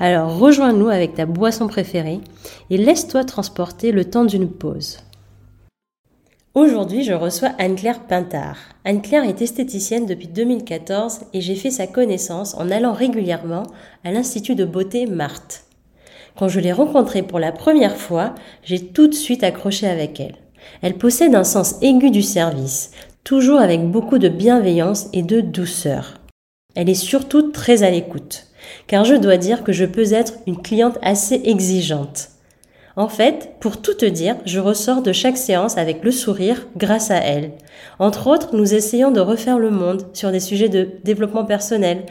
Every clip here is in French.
Alors rejoins-nous avec ta boisson préférée et laisse-toi transporter le temps d'une pause. Aujourd'hui, je reçois Anne-Claire Pintard. Anne-Claire est esthéticienne depuis 2014 et j'ai fait sa connaissance en allant régulièrement à l'Institut de beauté Marthe. Quand je l'ai rencontrée pour la première fois, j'ai tout de suite accroché avec elle. Elle possède un sens aigu du service, toujours avec beaucoup de bienveillance et de douceur. Elle est surtout très à l'écoute car je dois dire que je peux être une cliente assez exigeante. En fait, pour tout te dire, je ressors de chaque séance avec le sourire grâce à elle. Entre autres, nous essayons de refaire le monde sur des sujets de développement personnel.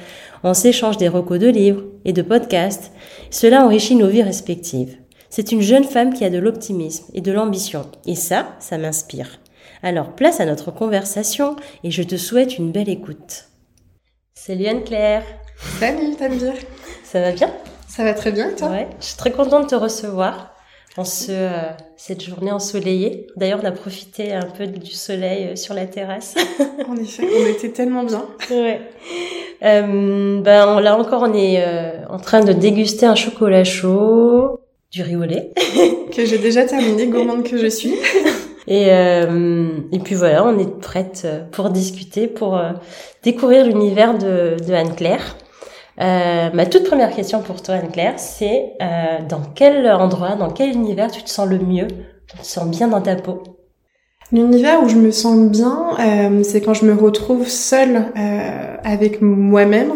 On s'échange des recos de livres et de podcasts. Cela enrichit nos vies respectives. C'est une jeune femme qui a de l'optimisme et de l'ambition. Et ça, ça m'inspire. Alors place à notre conversation et je te souhaite une belle écoute. Salut Anne-Claire Salut Tanvir Ça va bien Ça va très bien et toi Ouais, je suis très contente de te recevoir en ce, euh, cette journée ensoleillée. D'ailleurs, on a profité un peu du soleil euh, sur la terrasse. en effet, on était tellement bien. Ouais. Euh, ben, là encore, on est euh, en train de déguster un chocolat chaud, du riz au lait. que j'ai déjà terminé, gourmande que je suis. Et, euh, et puis voilà, on est prête pour discuter, pour découvrir l'univers de, de Anne-Claire. Euh, ma toute première question pour toi, Anne-Claire, c'est euh, dans quel endroit, dans quel univers tu te sens le mieux, tu te sens bien dans ta peau? L'univers où je me sens bien, euh, c'est quand je me retrouve seule euh, avec moi-même.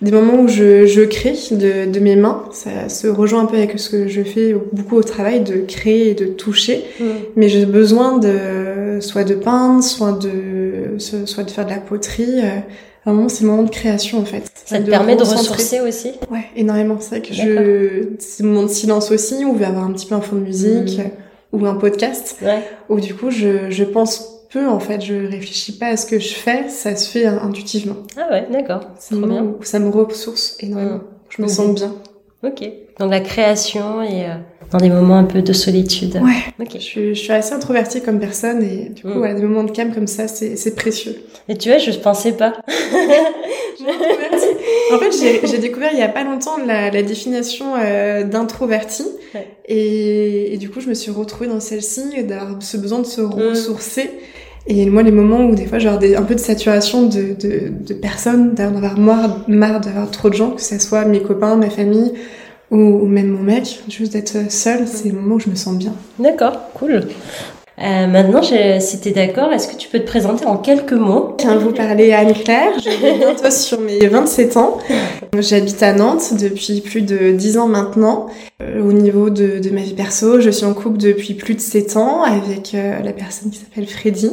Des moments où je, je crée de, de, mes mains, ça se rejoint un peu avec ce que je fais beaucoup au travail, de créer et de toucher. Mm. Mais j'ai besoin de soit de peindre, soit de soit de faire de la poterie. Euh, Vraiment, c'est le moment de création en fait. Ça te permet de ressourcer aussi Ouais, énormément. C'est vrai que je, c'est le moment de silence aussi où il va y avoir un petit peu un fond de musique mmh. ou un podcast. Ouais. Où du coup, je, je pense peu en fait. Je réfléchis pas à ce que je fais, ça se fait intuitivement. Ah ouais, d'accord. C'est trop bien. Ça me ressource énormément. Mmh. Je me sens mmh. bien. Ok. Donc la création et euh, dans des moments un peu de solitude. Ouais. Je, suis, je, suis assez introvertie comme personne et du coup, mm. des moments de calme comme ça, c'est précieux. Et tu vois, je pensais pas. en fait, j'ai découvert il y a pas longtemps la, la définition euh, d'introverti ouais. et, et, du coup, je me suis retrouvée dans celle-ci, d'avoir ce besoin de se mm. ressourcer. Et moi, les moments où des fois j'ai un peu de saturation de, de, de personnes, d'avoir marre, marre d'avoir trop de gens, que ce soit mes copains, ma famille, ou, même mon mec, juste d'être seule, c'est le moment où je me sens bien. D'accord, cool. Euh, maintenant, si tu es d'accord, est-ce que tu peux te présenter en quelques mots? Je viens vous parler à Anne-Claire, je vais bientôt sur mes 27 ans. J'habite à Nantes depuis plus de 10 ans maintenant. Euh, au niveau de, de, ma vie perso, je suis en couple depuis plus de 7 ans avec euh, la personne qui s'appelle Freddy.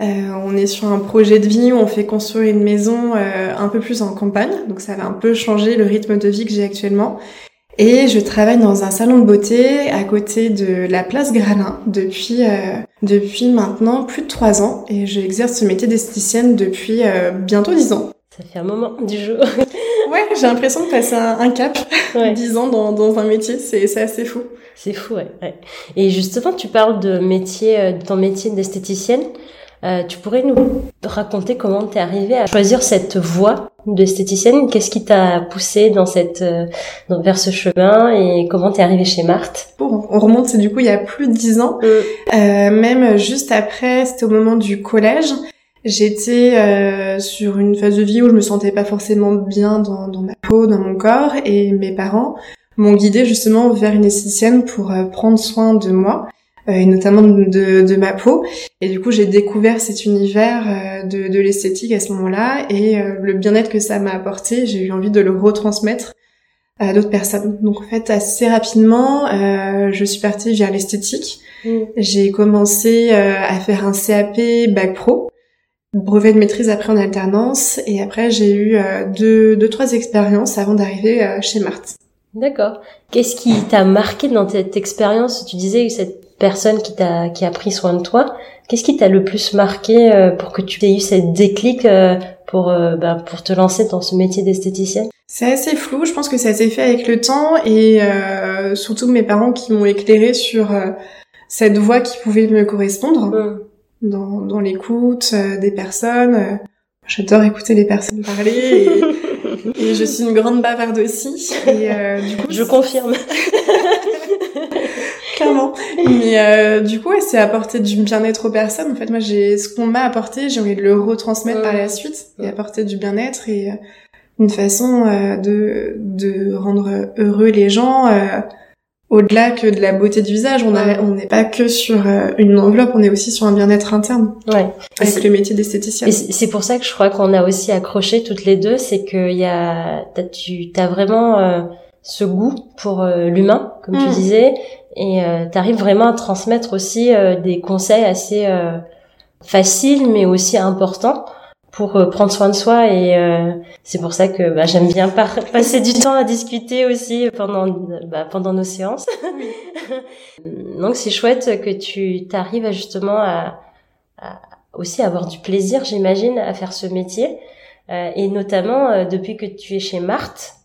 Euh, on est sur un projet de vie où on fait construire une maison euh, un peu plus en campagne, donc ça va un peu changer le rythme de vie que j'ai actuellement. Et je travaille dans un salon de beauté à côté de la place Gralin depuis euh, depuis maintenant plus de trois ans et j'exerce ce métier d'esthéticienne depuis euh, bientôt dix ans. Ça fait un moment du jour. ouais, j'ai l'impression de passer un, cap. Dix ans dans, dans un métier, c'est assez fou. C'est fou, ouais, ouais. Et justement, tu parles de métier, euh, de ton métier d'esthéticienne. Euh, tu pourrais nous raconter comment tu es arrivée à choisir cette voie d'esthéticienne? Qu'est-ce qui t'a poussé dans cette euh, vers ce chemin et comment t'es arrivée chez Marthe? Bon, on remonte du coup il y a plus de dix ans, mm. euh, même juste après, c'était au moment du collège. J'étais euh, sur une phase de vie où je me sentais pas forcément bien dans, dans ma peau, dans mon corps, et mes parents m'ont guidée justement vers une esthéticienne pour euh, prendre soin de moi. Euh, et notamment de, de, ma peau. Et du coup, j'ai découvert cet univers euh, de, de l'esthétique à ce moment-là et euh, le bien-être que ça m'a apporté, j'ai eu envie de le retransmettre à d'autres personnes. Donc en fait, assez rapidement, euh, je suis partie vers l'esthétique. Mm. J'ai commencé à faire un CAP bac pro, brevet de maîtrise après en alternance, et après j'ai eu deux, deux trois expériences avant d'arriver chez Marthe. D'accord. Qu'est-ce qui t'a marqué dans cette expérience? Tu disais cette personne qui t'a qui a pris soin de toi. Qu'est-ce qui t'a le plus marqué euh, pour que tu aies eu cette déclic euh, pour euh, bah, pour te lancer dans ce métier d'esthéticienne? C'est assez flou. Je pense que ça s'est fait avec le temps et surtout mes parents qui m'ont éclairé sur cette voie qui pouvait me correspondre mmh. dans dans l'écoute des personnes. J'adore écouter les personnes parler et, et, je suis une grande bavarde aussi. Et du coup, je confirme. clairement. Mais euh, du coup, ouais, c'est apporter du bien-être aux personnes. En fait, moi, j'ai ce qu'on m'a apporté, j'ai envie de le retransmettre par la suite et apporter du bien-être et euh, une façon euh, de de rendre heureux les gens. au-delà que de la beauté du visage, on n'est pas que sur une enveloppe, on est aussi sur un bien-être interne. Ouais. Avec le métier d'esthéticienne. C'est pour ça que je crois qu'on a aussi accroché toutes les deux, c'est qu'il y a, tu as vraiment ce goût pour l'humain, comme tu mm. disais, et euh, tu arrives vraiment à transmettre aussi euh, des conseils assez euh, faciles mais aussi importants pour euh, prendre soin de soi et c'est pour ça que bah, j'aime bien passer du temps à discuter aussi pendant bah, pendant nos séances. Donc c'est chouette que tu t'arrives à justement à, à, aussi avoir du plaisir, j'imagine, à faire ce métier et notamment depuis que tu es chez Marthe.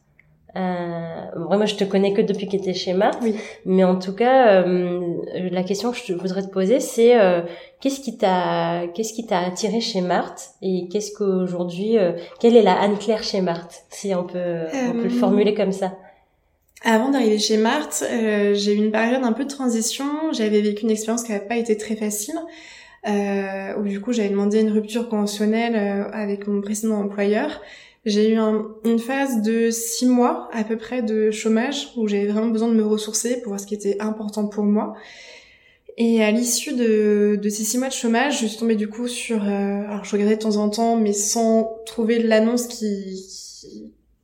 Euh, moi, je te connais que depuis que tu étais chez Marthe, oui. mais en tout cas, euh, la question que je voudrais te poser, c'est euh, qu'est-ce qui t'a, qu'est-ce qui t'a attiré chez Marthe et qu'est-ce qu'aujourd'hui, euh, quelle est la Anne Claire chez Marthe, si on peut, on peut le formuler comme ça? Avant d'arriver chez Marthe, j'ai eu une période un peu de transition. J'avais vécu une expérience qui n'a pas été très facile. Euh, où du coup j'avais demandé une rupture conventionnelle avec mon précédent employeur j'ai eu une phase de six mois à peu près de chômage où j'avais vraiment besoin de me ressourcer pour voir ce qui était important pour moi. Et à l'issue de, de, ces six mois de chômage, je suis tombée du coup sur... Euh, alors je regardais de temps en temps, mais sans trouver l'annonce qui,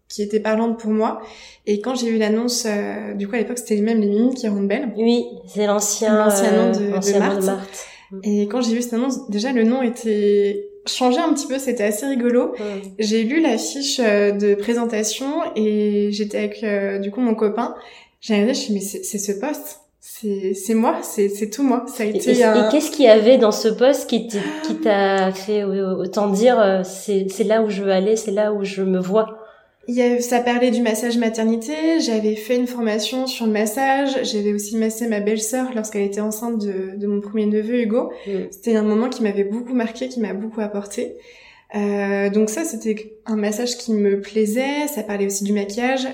qui, était parlante pour moi. Et quand j'ai eu l'annonce, euh, du coup à l'époque c'était même les Mimimes qui rendent belle. Oui, c'est l'ancien l'ancien nom de, de Marthe. Et quand j'ai vu cette annonce, déjà le nom était changé un petit peu, c'était assez rigolo. J'ai lu la fiche euh, de présentation et j'étais avec euh, du coup mon copain. J'ai regardé, je me suis dit, mais c'est ce poste c'est moi, c'est tout moi. Ça a été et, et qu'est-ce qu'il y avait dans ce poste qui t'a fait autant dire euh, c'est là où je veux aller, c'est là où je me vois? Ça parlait du massage maternité. J'avais fait une formation sur le massage. J'avais aussi massé ma belle-sœur lorsqu'elle était enceinte de, de, mon premier neveu Hugo. Mm. C'était un moment qui m'avait beaucoup marqué, qui m'a beaucoup apporté. Euh, donc ça, c'était un massage qui me plaisait. Ça parlait aussi du maquillage,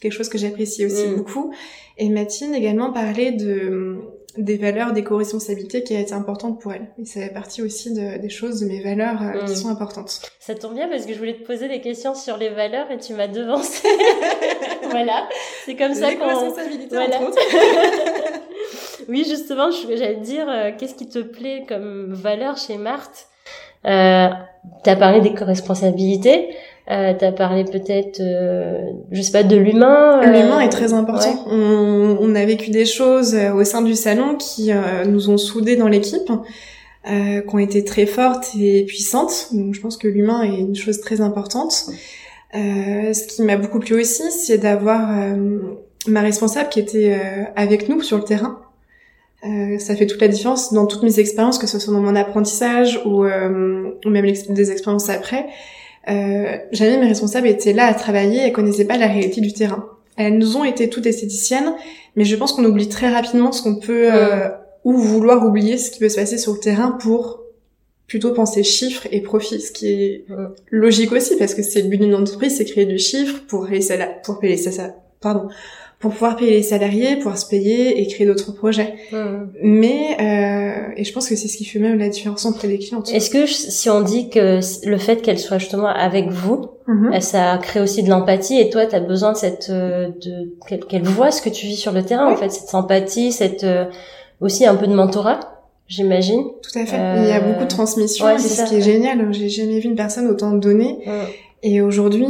quelque chose que j'appréciais aussi mm. beaucoup. Et Mathilde également parlait de des valeurs d'éco-responsabilité qui a été importante pour elle. Et ça fait partie aussi de, des choses, de mes valeurs euh, qui mm. sont importantes. Ça tombe bien parce que je voulais te poser des questions sur les valeurs et tu m'as devancé. voilà, c'est comme ça qu'on... responsabilité voilà. entre autres. oui, justement, j'allais te dire, euh, qu'est-ce qui te plaît comme valeur chez Marthe? Euh, T'as parlé d'éco-responsabilité. Euh, T'as parlé peut-être, euh, je sais pas, de l'humain. Euh, l'humain est très important. On, on, a vécu des choses euh, au sein du salon qui nous ont soudés dans l'équipe, qui ont été très fortes et puissantes. Donc je pense que l'humain est une chose très importante. ce qui m'a beaucoup plu aussi, c'est d'avoir ma responsable qui était avec nous sur le terrain. ça fait toute la différence dans toutes mes expériences, que ce soit dans mon apprentissage ou, ou même des expériences après euh, jamais mes responsables étaient là à travailler et connaissaient pas la réalité du terrain. Elles nous ont été toutes esthéticiennes, mais je pense qu'on oublie très rapidement ce qu'on peut euh, ou vouloir oublier ce qui peut se passer sur le terrain pour plutôt penser chiffres et profit, ce qui est logique aussi parce que c'est le but d'une entreprise, c'est créer du chiffre pour payer ça, pour payer ça, pardon, pour pouvoir payer les salariés, pouvoir se payer et créer d'autres projets. Mais euh, et je pense que c'est ce qui fait même la différence entre les clients. Est-ce que si on dit que le fait qu'elle soit justement avec vous, mm-hmm. ça crée aussi de l'empathie et toi tu as besoin de cette euh, de qu'elle voit ce que tu vis sur le terrain en fait, cette empathie, cette euh, aussi un peu de mentorat j'imagine. Tout à fait. Il y a beaucoup de transmission, c'est ce qui est génial. J'ai jamais vu une personne autant donner. Et aujourd'hui,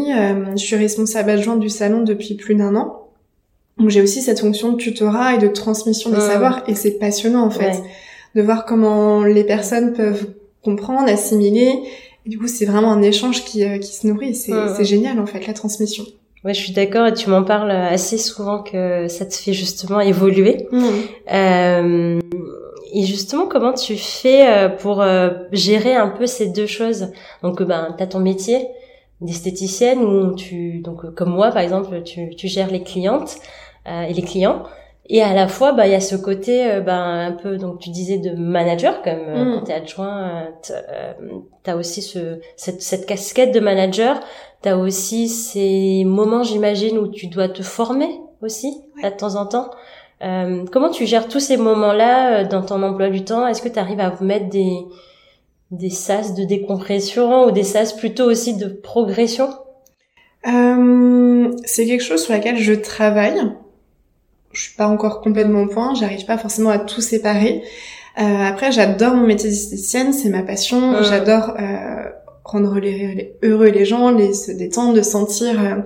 je suis responsable adjointe du salon depuis plus d'un an. Donc j'ai aussi cette fonction de tutorat et de transmission des savoirs et c'est passionnant en fait de voir comment les personnes peuvent comprendre, assimiler. Et du coup, c'est vraiment un échange qui, euh, qui se nourrit. C'est génial en fait la transmission. Ouais, je suis d'accord et tu m'en parles assez souvent que ça te fait justement évoluer. Mmh. Euh, et justement, comment tu fais euh, pour gérer un peu ces deux choses? Donc, ben, t'as ton métier d'esthéticienne où tu, donc comme moi par exemple, tu, tu gères les clientes et les clients. Et à la fois, bah, il y a ce côté, euh, bah, un peu, donc tu disais de manager, comme euh, mm. quand t'es adjoint, euh, t'as aussi ce, cette, cette casquette de manager. T'as aussi ces moments, j'imagine, où tu dois te former aussi, de temps en temps. Euh, comment tu gères tous ces moments-là dans ton emploi du temps? Est-ce que tu arrives à vous mettre des, des sas de décompression ou des sas plutôt aussi de progression? C'est quelque chose sur laquelle je travaille je suis pas encore complètement au point, j'arrive pas forcément à tout séparer. Euh, après, j'adore mon métier d'esthéticienne, c'est ma passion. J'adore euh, rendre les, heureux les gens, les se détendre, de sentir euh,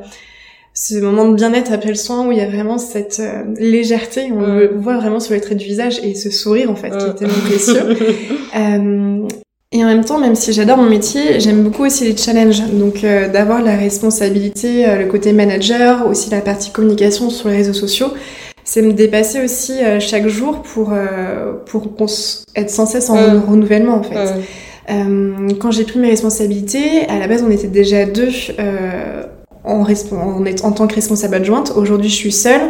ce moment de bien-être après le soin où il y a vraiment cette euh, légèreté. On le voit vraiment sur les traits du visage et ce sourire en fait qui est tellement précieux. Euh, et en même temps, même si j'adore mon métier, j'aime beaucoup aussi les challenges. Donc d'avoir la responsabilité, le côté manager, aussi la partie communication sur les réseaux sociaux c'est me dépasser aussi euh, chaque jour pour euh, pour être sans cesse en mm. renouvellement en fait. Mm. Euh, quand j'ai pris mes responsabilités, à la base on était déjà deux en, en, en, tant que responsable adjointe. Aujourd'hui je suis seule.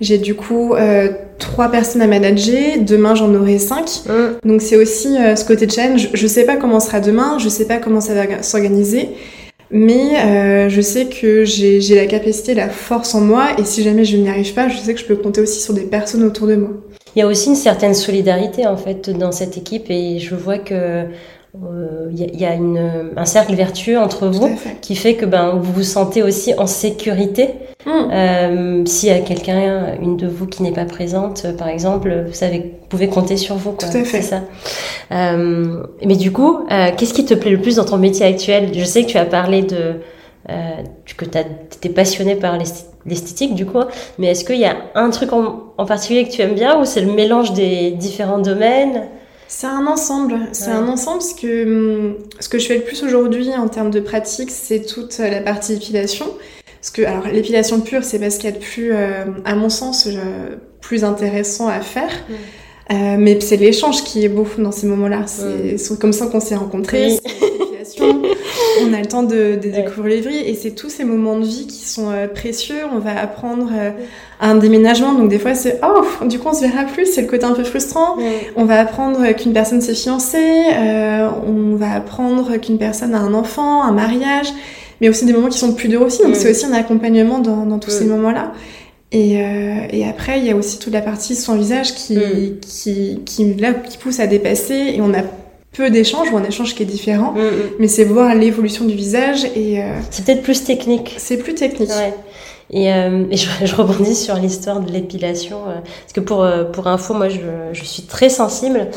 J'ai du coup trois personnes à manager. Demain j'en aurai cinq. Mm. Donc c'est aussi ce côté challenge. Je sais pas comment sera demain. Je sais pas comment ça va s'organiser. Mais euh, je sais que j'ai la capacité, la force en moi, et si jamais je n'y arrive pas, je sais que je peux compter aussi sur des personnes autour de moi. Il y a aussi une certaine solidarité en fait dans cette équipe, et je vois que il y, a, une, un cercle vertueux entre vous qui fait que ben vous vous sentez aussi en sécurité. Hmm. Euh, S'il y a quelqu'un, une de vous qui n'est pas présente, euh, par exemple, vous savez, vous pouvez compter sur vous. Quoi. Tout à fait. Ça. Euh, mais du coup, euh, qu'est-ce qui te plaît le plus dans ton métier actuel? Je sais que tu as parlé de que tu étais passionné par l'esthétique du coup, mais est-ce qu'il y a un truc en, en particulier que tu aimes bien ou c'est le mélange des différents domaines? C'est un ensemble. C'est un ensemble parce que hum, ce que je fais le plus aujourd'hui en termes de pratique, c'est toute la partie épilation. Parce que alors l'épilation pure, c'est parce qu'il y a de plus, euh, à mon sens, euh, plus intéressant à faire. Euh, mais c'est l'échange qui est beau dans ces moments-là. C'est comme ça qu'on s'est rencontrés. on a le temps de, découvrir les vies et c'est tous ces moments de vie qui sont euh, précieux. On va apprendre euh, un déménagement, donc des fois c'est oh, du coup on se verra plus, c'est le côté un peu frustrant. On va apprendre qu'une personne s'est fiancée, euh, on va apprendre qu'une personne a un enfant, un mariage, mais aussi des moments qui sont plus durs aussi. Donc c'est aussi un accompagnement dans, tous ces moments-là. Et, et, après, il y a aussi toute la partie son visage qui, qui, qui, là, qui pousse à dépasser. Et on a peu d'échanges ou un échange qui est différent, mm, mm. mais c'est voir l'évolution du visage et... Euh, c'est peut-être plus technique. C'est plus technique. Ouais. Et, euh, et je, je, rebondis sur l'histoire de l'épilation, euh, parce que pour, euh, pour info, moi je, je suis très sensible.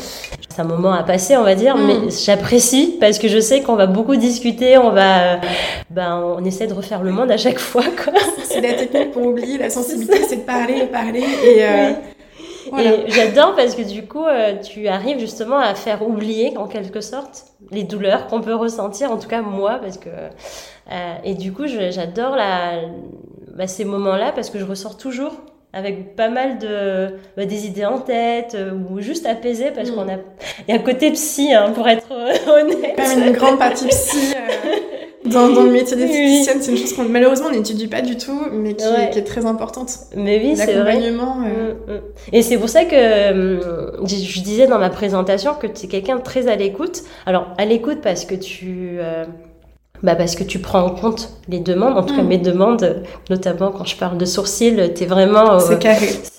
C'est un moment à passer, on va dire, mm. mais j'apprécie parce que je sais qu'on va beaucoup discuter, on va, ben, on essaie de refaire le monde à chaque fois. C'est la technique pour oublier la sensibilité, c'est de parler, parler et... Et j'adore parce que du coup, euh, tu arrives justement à faire oublier en quelque sorte les douleurs qu'on peut ressentir, en tout cas moi, parce que euh, et du coup, j'adore la bah, ces moments-là parce que je ressors toujours avec pas mal de bah, des idées en tête euh, ou juste apaisé parce mm. qu'on a il y a un côté psy hein, pour être honnête. Quand même une grande partie psy. Dans, dans le métier d'esthéticienne, c'est une chose qu'on malheureusement n'étudie pas du tout, mais qui, qui, est très importante. Mais oui, c'est vrai. L'accompagnement. Euh... Mm, mm. Et c'est pour ça que euh, je disais dans ma présentation que tu es quelqu'un de très à l'écoute. Alors à l'écoute parce que tu euh, bah parce que tu prends en compte les demandes, en tout cas mm. mes demandes, notamment quand je parle de sourcils, tu es vraiment... Euh, c'est carré.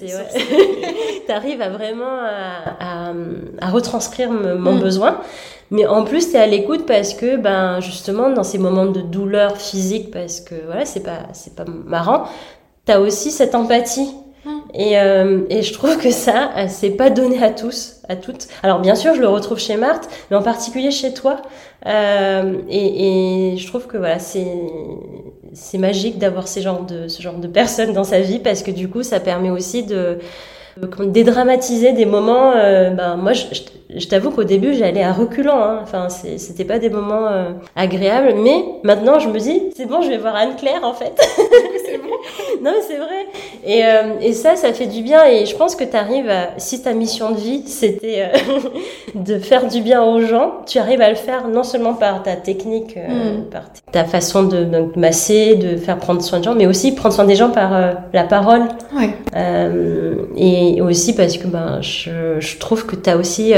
tu arrives à vraiment à, à, à retranscrire mon besoin. Mais en plus, tu es à l'écoute parce que, ben, justement, dans ces moments de douleur physique, parce que, voilà, c'est pas, c'est pas marrant, tu as aussi cette empathie. Et, euh, et je trouve que ça, euh, c'est pas donné à tous, à toutes. Alors bien sûr, je le retrouve chez Marthe, mais en particulier chez toi. Euh, et, et, je trouve que voilà, c'est c'est magique d'avoir ces genres de ce genre de personnes dans sa vie parce que du coup, ça permet aussi de dédramatiser des moments. Euh, ben moi, je, je, t'avoue qu'au début, j'allais à reculant. Hein. Enfin, c'était pas des moments euh, agréables, mais maintenant, je me dis, c'est bon, je vais voir Anne Claire en fait. non, mais c'est vrai. Et, euh, et, ça, ça fait du bien. Et je pense que tu arrives à, si ta mission de vie, c'était euh, de faire du bien aux gens, tu arrives à le faire non seulement par ta technique, euh, mm. par ta façon de, masser, de faire prendre soin de gens, mais aussi prendre soin des gens par la parole. Ouais. et aussi parce que ben, je, je trouve que tu as aussi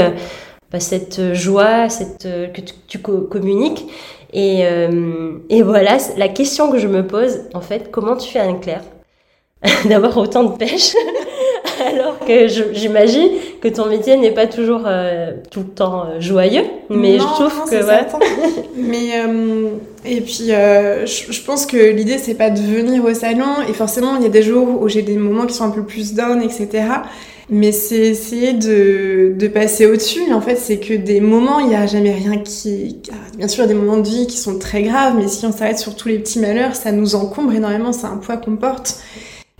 bah, cette joie, cette, que tu, tu communiques. Et, euh, et voilà, la question que je me pose, en fait, comment tu fais un clair d'avoir autant de pêche alors que j'imagine que ton métier n'est pas toujours euh, tout le temps euh, joyeux mais je trouve que mais euh, et puis je, je, pense que l'idée c'est pas de venir au salon et forcément il y a des jours où j'ai des moments qui sont un peu plus down etc mais c'est essayer de, de passer au-dessus. En fait, c'est que des moments, il n'y a jamais rien qui... Bien sûr, il y a des moments de vie qui sont très graves, mais si on s'arrête sur tous les petits malheurs, ça nous encombre énormément, c'est un poids qu'on porte.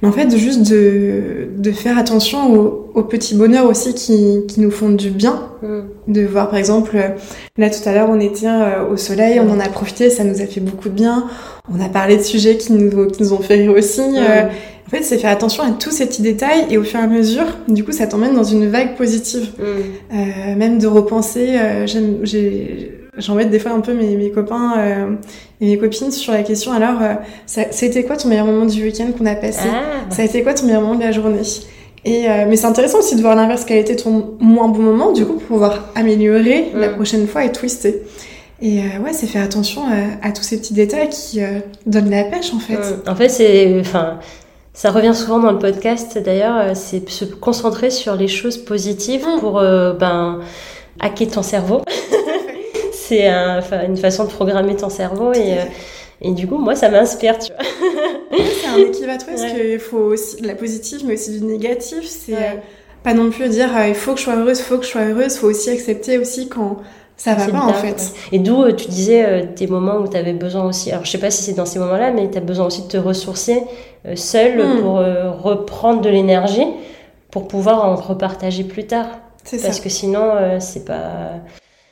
Mais en fait, juste de, de faire attention aux, petits bonheurs aussi qui, qui nous font du bien. Mm. De voir, par exemple, là tout à l'heure, on était euh, au soleil, on en a profité, ça nous a fait beaucoup de bien. On a parlé de sujets qui nous, qui nous ont fait rire aussi. Mm. Euh, en fait, c'est faire attention à tous ces petits détails et au fur et à mesure, du coup, ça t'emmène dans une vague positive. Mm. Euh, même de repenser, euh, j'embête des fois un peu mes, mes copains euh, et mes copines sur la question alors, euh, c'était quoi ton meilleur moment du week-end qu'on a passé? Ah. Ça a été quoi ton meilleur moment de la journée? Et euh, mais c'est intéressant aussi de voir l'inverse, quel a été ton moins bon moment, du coup, pour pouvoir améliorer la mm. prochaine fois et twister. Et euh, ouais, c'est faire attention à, à, tous ces petits détails qui euh, donnent la pêche en fait. Mm. En fait, c'est, enfin, ça revient souvent dans le podcast d'ailleurs, euh, c'est se concentrer sur les choses positives mm. pour euh, ben, hacker ton cerveau. c'est un, une façon de programmer ton cerveau et, euh, et du coup, moi, ça m'inspire, tu vois. c'est un équilibre parce qu'il faut aussi de la positive, mais aussi du négatif. C'est pas non plus dire il faut que je sois heureuse, il faut que je sois heureuse. Il faut aussi accepter aussi quand ça va pas en fait. Et d'où tu disais tes moments où tu avais besoin aussi, alors je sais pas si c'est dans ces moments-là, mais tu as besoin aussi de te ressourcer euh, seul hmm. pour euh, reprendre de l'énergie pour pouvoir en repartager plus tard. Parce que sinon, euh, c'est pas.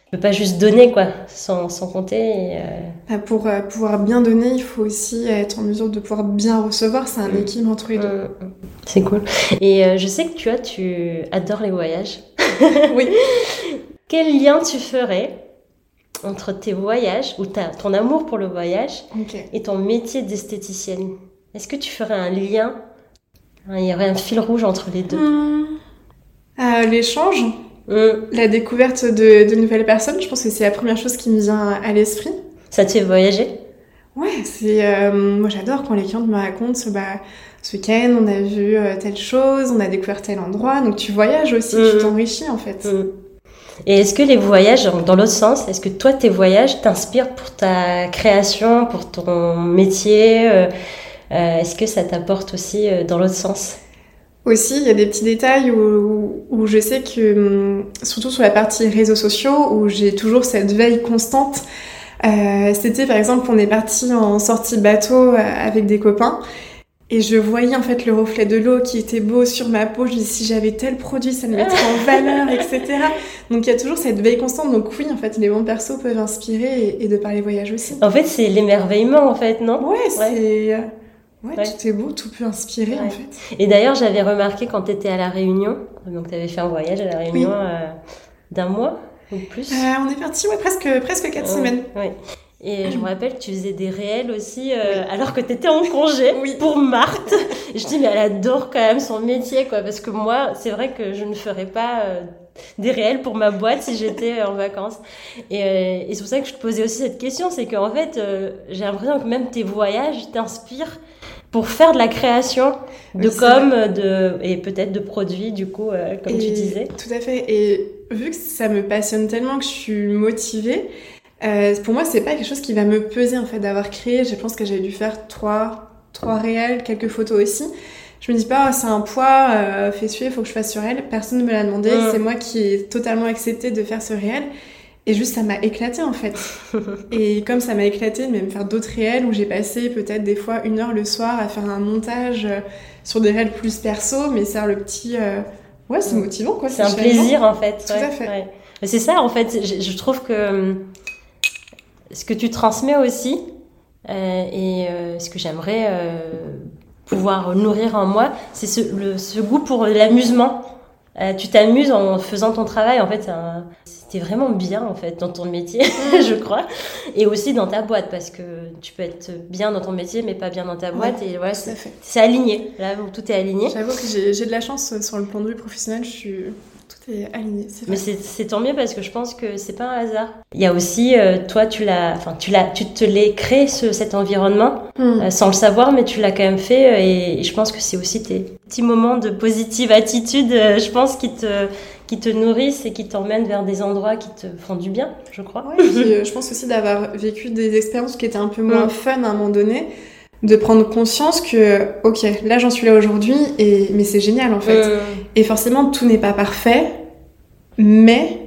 Je peux pas juste donner, quoi, sans, sans compter. Ah, pour pouvoir bien donner, il faut aussi être en mesure de pouvoir bien recevoir. C'est un hmm. équilibre entre les deux. Hmm, c'est cool. Et je sais que tu vois, tu adores les voyages. oui. Quel lien tu ferais entre tes voyages, ou ta, ton amour pour le voyage, et ton métier d'esthéticienne? Est-ce que tu ferais un lien? Il y aurait un fil rouge entre les deux hmm. euh, L'échange, hmm. la découverte de, nouvelles personnes, je pense que c'est la première chose qui me vient à l'esprit. Ça te fait voyager? Ouais, c'est euh, moi j'adore quand les clients me racontent bah, ce week-end on a vu euh, telle chose, on a découvert tel endroit, donc tu voyages aussi, tu hmm. t'enrichis en fait. Et est-ce que les voyages, dans l'autre sens, est-ce que toi tes voyages t'inspirent pour ta création, pour ton métier euh, est-ce que ça t'apporte aussi euh, dans l'autre sens? Aussi, il y a des petits détails où, je sais que, hum, surtout sur la partie réseaux sociaux, où j'ai toujours cette veille constante. Euh, C'était par exemple, on est parti en sortie bateau euh, avec des copains. Et je voyais en fait le reflet de l'eau qui était beau sur ma peau. Je me dis si j'avais tel produit, ça me mettrait en valeur, etc. Donc il y a toujours cette veille constante. Donc oui, en fait, les bons persos peuvent inspirer et, de parler voyage aussi. En fait, c'est l'émerveillement, en fait, non? Ouais, c'est Ouais, tout est beau, tout peut inspirer en fait. Et d'ailleurs, j'avais remarqué quand tu étais à La Réunion, donc tu avais fait un voyage à La Réunion euh, d'un mois ou plus. Euh, on est parti, ouais, presque, presque quatre semaines. Oui. Et je me rappelle que tu faisais des réels aussi, euh, alors que tu étais en congé pour Marthe. je dis, mais elle adore quand même son métier, quoi. Parce que moi, c'est vrai que je ne ferais pas des réels pour ma boîte si j'étais en vacances. Et, et c'est pour ça que je te posais aussi cette question, c'est qu'en fait, j'ai l'impression que même tes voyages t'inspirent pour faire de la création de com de, et peut-être de produits, du coup, euh, comme tu disais. Tout à fait. Et vu que ça me passionne tellement que je suis motivée, euh, pour moi, c'est pas quelque chose qui va me peser, en fait, d'avoir créé. Je pense que j'avais dû faire trois, trois réels, quelques photos aussi. Je me dis pas, oh, c'est un poids, euh, fais suer, faut que je fasse sur elle. Personne ne me l'a demandé. C'est moi qui ai totalement accepté de faire ce réel. Et juste, ça m'a éclaté en fait. et comme ça m'a éclaté de même faire d'autres réels où j'ai passé peut-être des fois une heure le soir à faire un montage euh, sur des réels plus perso, mais c'est le petit. Euh, ouais, c'est motivant quoi. C'est un plaisir en fait. Tout à fait. C'est ça en fait. Je, trouve que hum, ce que tu transmets aussi, euh, et ce que j'aimerais pouvoir nourrir en moi, c'est ce, ce goût pour l'amusement. Euh, tu t'amuses en faisant ton travail. En fait, c'était vraiment bien en fait dans ton métier, mm. je crois, et aussi dans ta boîte parce que tu peux être bien dans ton métier mais pas bien dans ta boîte et ouais, c'est aligné. Là où tout est aligné. J'avoue que j'ai de la chance sur le plan de vue professionnel. Je suis aligné. Mais c'est tant mieux parce que je pense que c'est pas un hasard. Il y a aussi, euh, toi, tu l'as, enfin, tu l'as, tu te l'es créé ce, cet environnement hmm. euh, sans le savoir, mais tu l'as quand même fait. Euh, et, je pense que c'est aussi tes petits moments de positive attitude, je pense, qui te, qui te nourrissent et qui t'emmènent vers des endroits qui te font du bien, je crois. je pense aussi d'avoir vécu des expériences qui étaient un peu moins hmm. fun à un moment donné de prendre conscience que ok là j'en suis là aujourd'hui et mais c'est génial en fait et forcément tout n'est pas parfait mais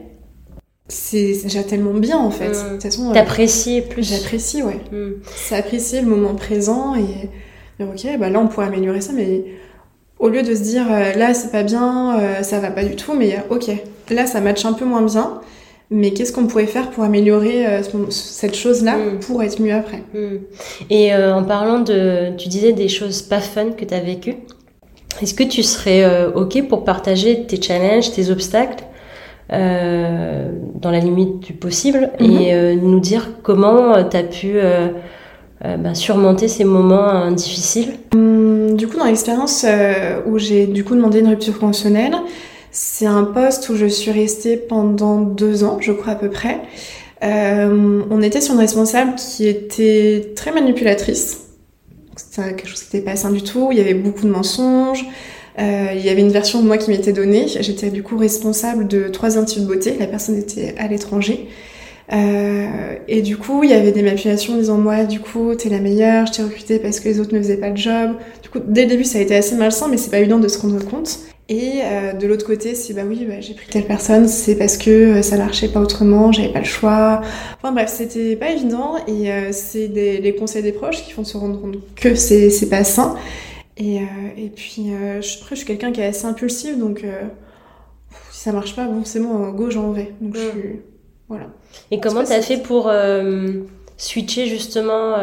c'est déjà tellement bien en fait. De toute façon, t'apprécies plus. J'apprécie, ouais. Mm. C'est apprécier le moment présent et dire ok, bah là on pourrait améliorer ça, mais au lieu de se dire euh, là c'est pas bien, euh, ça va pas du tout, mais ok, là ça match un peu moins bien, mais qu'est-ce qu'on pourrait faire pour améliorer euh, cette chose-là mm. pour être mieux après? Mm. Et en parlant de, tu disais des choses pas fun que tu as vécues. Est-ce que tu serais ok pour partager tes challenges, tes obstacles? euh, dans la limite du possible et mhm. euh, nous dire comment euh, tu as pu bah, surmonter ces moments difficiles hum, Du coup, dans l'expérience où j'ai du coup demandé une rupture conventionnelle, c'est un poste où je suis restée pendant deux ans, je crois à peu près. on était sur une responsable qui était très manipulatrice. C'était quelque chose qui n'était pas sain du tout. Il y avait beaucoup de mensonges. Euh, il y avait une version de moi qui m'était donnée. J'étais du coup responsable de trois instituts de beauté. La personne était à l'étranger. Euh, et du coup, il y avait des manipulations disant moi, du coup, t'es la meilleure, je t'ai recrutée parce que les autres ne faisaient pas le job. Du coup, dès le début, ça a été assez malsain, mais c'est pas évident de se rendre compte. Et euh, de l'autre côté, c'est bah oui, bah, j'ai pris telle personne, c'est parce que ça marchait pas autrement, j'avais pas le choix. Enfin bref, c'était pas évident et c'est les conseils des proches qui font se rendre compte que c'est pas sain. Et, euh, et puis, euh, je, après, je suis quelqu'un qui est assez impulsif, donc euh, si ça marche pas, bon, c'est bon, go, j'en vais. Donc, je suis. Voilà. Et comment t'as fait pour switcher justement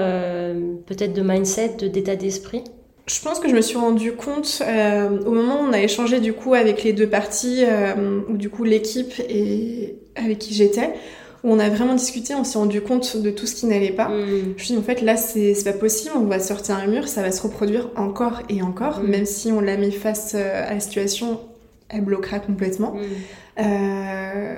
peut-être de mindset, d'état d'esprit? Je pense que je me suis rendu compte au moment où on a échangé du coup avec les deux parties, ou du coup l'équipe et avec qui j'étais, où on a vraiment discuté, on s'est rendu compte de tout ce qui n'allait pas. Mm. Je me suis dit, en fait, là, c'est pas possible, on va sortir un mur, ça va se reproduire encore et encore, mm. même si on la met face euh, à la situation, elle bloquera complètement. Mm. Euh,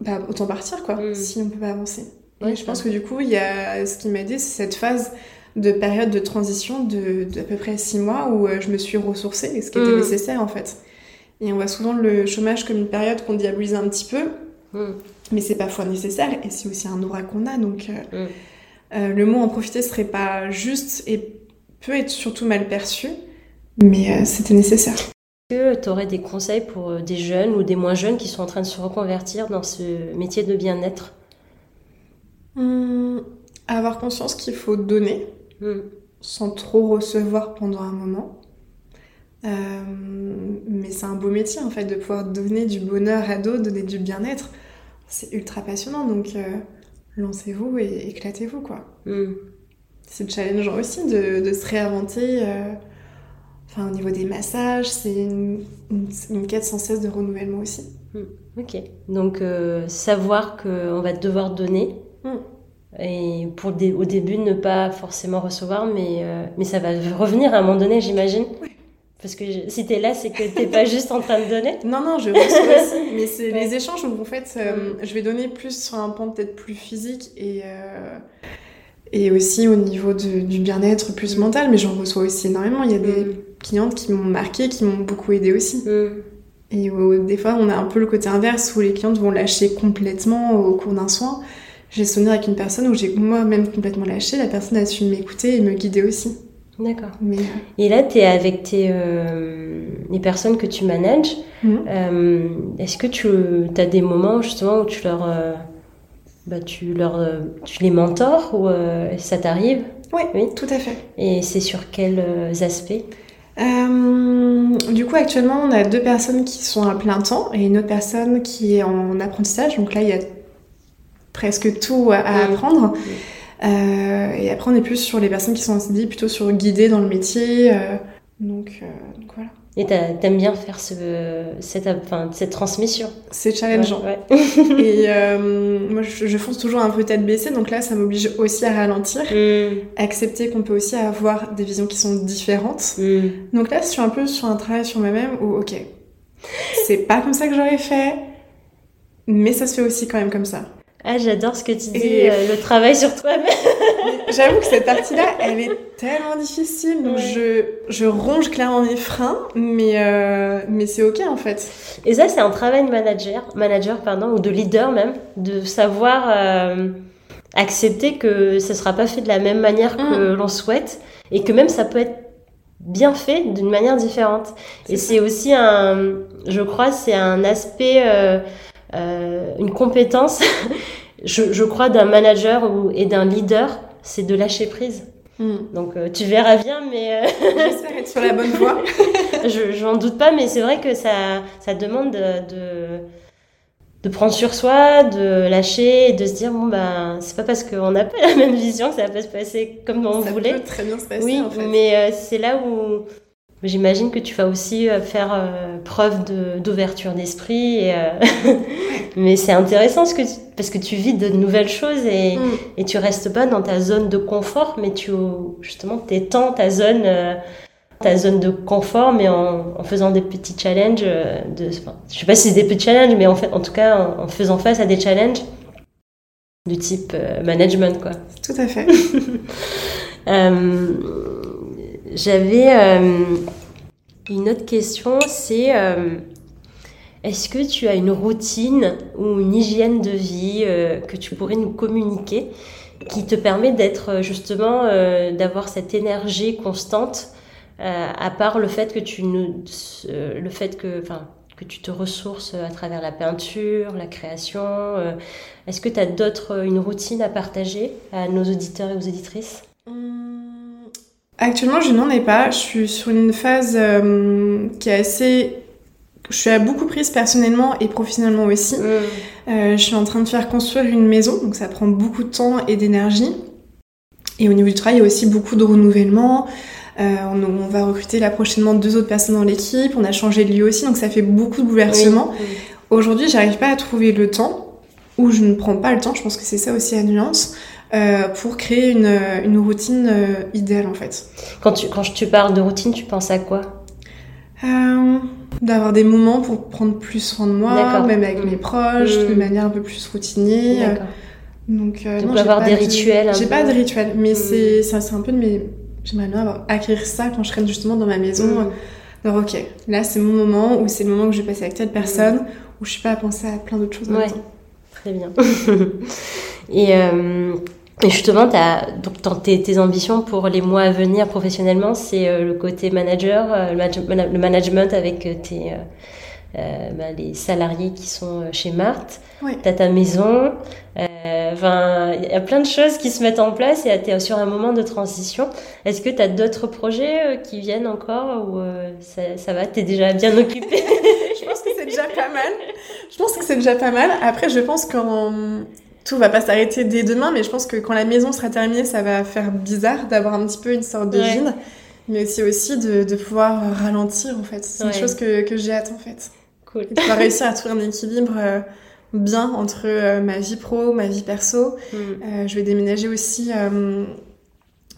bah, autant partir, quoi, si on peut pas avancer. et je pense que du coup, il y a ce qui m'a aidé, c'est cette phase de période de transition de, à peu près six mois où euh, je me suis ressourcée, ce qui était nécessaire en fait. Et on voit souvent le chômage comme une période qu'on diabolise un petit peu mais c'est parfois nécessaire et c'est aussi un aura qu'on a. Donc euh, mm. euh, le mot en profiter serait pas juste et peut être surtout mal perçu, mais euh, c'était nécessaire. Est-ce que tu aurais des conseils pour des jeunes ou des moins jeunes qui sont en train de se reconvertir dans ce métier de bien-être? Hum, Avoir conscience qu'il faut donner mm. sans trop recevoir pendant un moment. mais c'est un beau métier en fait de pouvoir donner du bonheur à d'autres, donner du bien-être c'est ultra passionnant. Donc, euh, lancez-vous et éclatez-vous, quoi. Mm. C'est challengeant aussi de, se réinventer. Euh, enfin, au niveau des massages, c'est une, quête sans cesse de renouvellement aussi. Mm. Ok. Donc, euh, savoir qu'on va devoir donner. Mm. Et pour au début, ne pas forcément recevoir, mais, mais ça va revenir à un moment donné, j'imagine. Parce que si t'es là, c'est que t'es pas juste en train de donner. Non, non, je reçois aussi. Mais c'est les échanges où, en fait, euh, mm. je vais donner plus sur un point peut-être plus physique et, euh, et aussi au niveau du bien-être plus mental. Mais j'en reçois aussi énormément. Il y a des mm. clientes qui m'ont marqué, qui m'ont beaucoup aidé aussi. Mm. Et des fois, on a un peu le côté inverse où les clientes vont lâcher complètement au cours d'un soin. J'ai souvenir avec une personne où j'ai moi-même complètement lâché. La personne a su m'écouter et me guider aussi. D'accord. Mais... Et là, tu es avec tes, euh, les personnes que tu manages. Mhm. Euh, est-ce que tu as des moments justement où tu leur, euh, bah, tu leur, tu les mentors ou ça t'arrive? Oui, oui, tout à fait. Et c'est sur quels aspects? Du coup, actuellement, on a deux personnes qui sont à plein temps et une autre personne qui est en apprentissage. Donc là, il y a presque tout à, apprendre. Et après, on est plus sur les personnes qui sont CDI, plutôt sur guider dans le métier. donc, donc voilà. Et t'aimes bien faire ce, cette, enfin, cette transmission. C'est challengeant. Ouais, et euh, moi, je, fonce toujours un peu tête baissée, donc là, ça m'oblige aussi à ralentir, mm. accepter qu'on peut aussi avoir des visions qui sont différentes. Mm. Donc là, je suis un peu sur un travail sur moi-même où, ok, c'est pas comme ça que j'aurais fait, mais ça se fait aussi quand même comme ça. Ah, j'adore ce que tu dis, euh, le travail sur toi-même. J'avoue que cette partie-là, elle est tellement difficile. Donc je, je ronge clairement mes freins, mais, euh, mais c'est ok en fait. Et ça, c'est un travail de manager, manager pardon, ou de leader même, de savoir euh, accepter que ce ne sera pas fait de la même manière que mm. l'on souhaite et que même ça peut être bien fait d'une manière différente. Et c'est aussi un, je crois, c'est un aspect. Euh, une compétence, je, je crois, d'un manager ou, et d'un leader, c'est de lâcher prise. Hmm. Donc euh, tu verras bien, mais... Euh, J'espère être sur la bonne voie. je J'en doute pas, mais c'est vrai que ça, ça demande de, de, prendre sur soi, de lâcher et de se dire, bon, ben, c'est pas parce qu'on n'a pas la même vision que ça va pas se passer comme on voulait. Ça peut très bien se passer, oui, en fait. mais c'est là où J'imagine que tu vas aussi euh, faire euh, preuve d'ouverture d'esprit. Euh, mais c'est intéressant que parce que tu vis de nouvelles choses et, mm. et tu restes pas dans ta zone de confort, mais tu justement t'étends ta zone, ta zone de confort, mais en, faisant des petits challenges. De, enfin, je sais pas si c'est des petits challenges, mais en, fait, en tout cas en, faisant face à des challenges du type management. Quoi. Tout à fait. J'avais euh, une autre question, c'est euh, est-ce que tu as une routine ou une hygiène de vie euh, que tu pourrais nous communiquer qui te permet d'être justement, d'avoir cette énergie constante, à part le fait que tu le fait que, enfin, que tu te ressources à travers la peinture, la création. Est-ce que tu as d'autres, une routine à partager à nos auditeurs et aux auditrices? Hum, Actuellement, je n'en ai pas. Je suis sur une phase euh, qui est assez... Je suis à beaucoup prise personnellement et professionnellement aussi. Mm. Euh, je suis en train de faire construire une maison, donc ça prend beaucoup de temps et d'énergie. Et au niveau du travail, il y a aussi beaucoup de renouvellement. Euh, on, va recruter là prochainement deux autres personnes dans l'équipe. On a changé de lieu aussi, donc ça fait beaucoup de bouleversements. Aujourd'hui, j'arrive pas à trouver le temps, ou je ne prends pas le temps. Je pense que c'est ça aussi la nuance. Euh, pour créer une, une routine euh, idéale en fait. Quand tu, quand tu parles de routine, tu penses à quoi? Euh, D'avoir des moments pour prendre plus soin de moi, même avec mes proches, de mmh. manière un peu plus routinière. Donc, Donc avoir des rituels. J'ai pas de rituels, mais mmh. c'est c'est un peu de mes. J'aimerais bien avoir, acquérir ça quand je serai justement dans ma maison. Mmh. ok, là c'est mon moment, ou c'est le moment que je vais passer avec telle personne, où je suis pas à penser à plein d'autres choses même temps. Très bien. Et et justement, as, donc, dans tes, tes, ambitions pour les mois à venir professionnellement, c'est euh, le côté manager, euh, le, management avec euh, tes, bah, les salariés qui sont chez Marthe. Oui. Tu as ta maison. Enfin, il y a plein de choses qui se mettent en place et tu es sur un moment de transition. Est-ce que tu as d'autres projets qui viennent encore ou ça, ça, va? Tu es déjà bien occupé Je pense que c'est déjà pas mal. Je pense que c'est déjà pas mal. Après, je pense qu'en tout va pas s'arrêter dès demain, mais je pense que quand la maison sera terminée, ça va faire bizarre d'avoir un petit peu une sorte de vide, mais c'est aussi de, de, pouvoir ralentir en fait. C'est une chose que, que j'ai hâte en fait. Cool. de pouvoir réussir à trouver un équilibre euh, bien entre euh, ma vie pro, ma vie perso. Mm. Euh, je vais déménager aussi.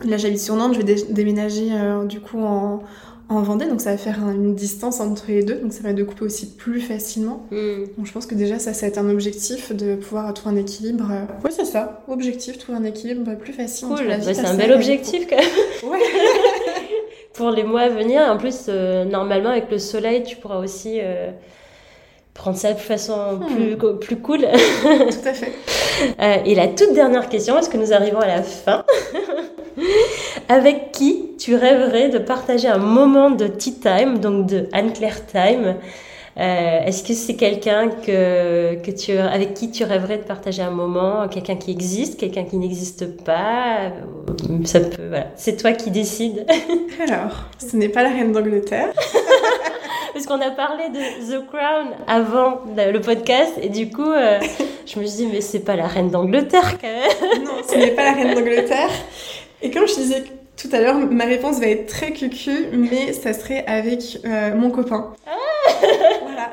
là, j'habite sur Nantes. Je vais déménager du coup en, en Vendée, donc ça va faire une distance entre les deux, donc ça va de couper aussi plus facilement. Hmm. Donc je pense que déjà ça, ça va être un objectif de pouvoir trouver un équilibre. Oui, c'est ça, objectif, trouver un équilibre plus facile. Cool, c'est un bel objectif quand même. Ouais. Pour les mois à venir, en plus, euh, normalement avec le soleil, tu pourras aussi euh, prendre ça de façon hmm. plus, plus cool. Tout à fait. Euh, et la toute dernière question, parce que nous arrivons à la fin? Avec qui tu rêverais de partager un moment de tea time, donc de Anne-Claire time? Euh, Est-ce que c'est quelqu'un que, que tu, avec qui tu rêverais de partager un moment? Quelqu'un qui existe, quelqu'un qui n'existe pas? Ça peut, voilà. C'est toi qui décides. Alors, ce n'est pas la reine d'Angleterre. Parce qu'on a parlé de The Crown avant le podcast et du coup, euh, je me suis dit, mais c'est pas la reine d'Angleterre quand même. Non, ce n'est pas la reine d'Angleterre. Et comme je disais tout à l'heure, ma réponse va être très cucu, mais ça serait avec euh, mon copain. Ah voilà.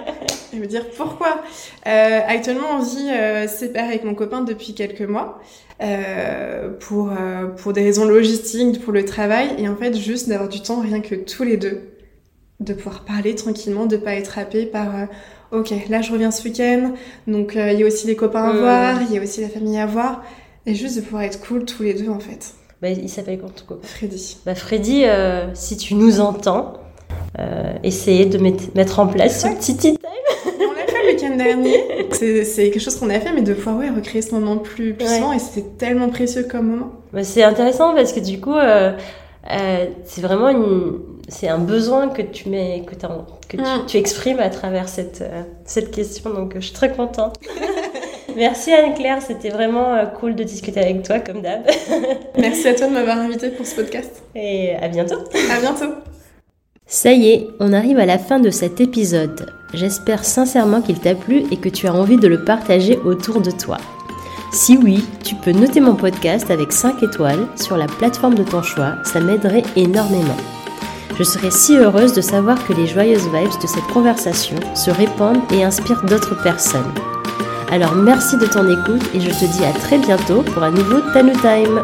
Je veux dire pourquoi? Euh, actuellement, on vit euh, séparés avec mon copain depuis quelques mois. Euh, pour, euh, pour des raisons logistiques, pour le travail, et en fait juste d'avoir du temps rien que tous les deux, de pouvoir parler tranquillement, de pas être happé par euh, ok là je reviens ce week-end, donc il y a aussi les copains à voir, il y a aussi la famille à voir, et juste de pouvoir être cool tous les deux en fait. Bah, il s'appelle comment ton copain Freddy. Bah Freddy, si tu nous entends, essayez de mettre en place ce petit time le week-end dernier. C'est quelque chose qu'on a fait, mais de pouvoir recréer ce moment plus, souvent, et c'était tellement précieux comme moment. Bah, c'est intéressant parce que du coup, euh, euh, c'est vraiment une, c'est un besoin que tu mets, que, que mm. tu, exprimes à travers cette, euh, cette question. Donc, je suis très contente. Merci Anne-Claire, c'était vraiment cool de discuter avec toi, comme d'hab. Merci à toi de m'avoir invité pour ce podcast. Et à bientôt. À bientôt. Ça y est, on arrive à la fin de cet épisode. J'espère sincèrement qu'il t'a plu et que tu as envie de le partager autour de toi. Si oui, tu peux noter mon podcast avec 5 étoiles sur la plateforme de ton choix, ça m'aiderait énormément. Je serais si heureuse de savoir que les joyeuses vibes de cette conversation se répandent et inspirent d'autres personnes. Alors merci de ton écoute et je te dis à très bientôt pour un nouveau Tanu Time.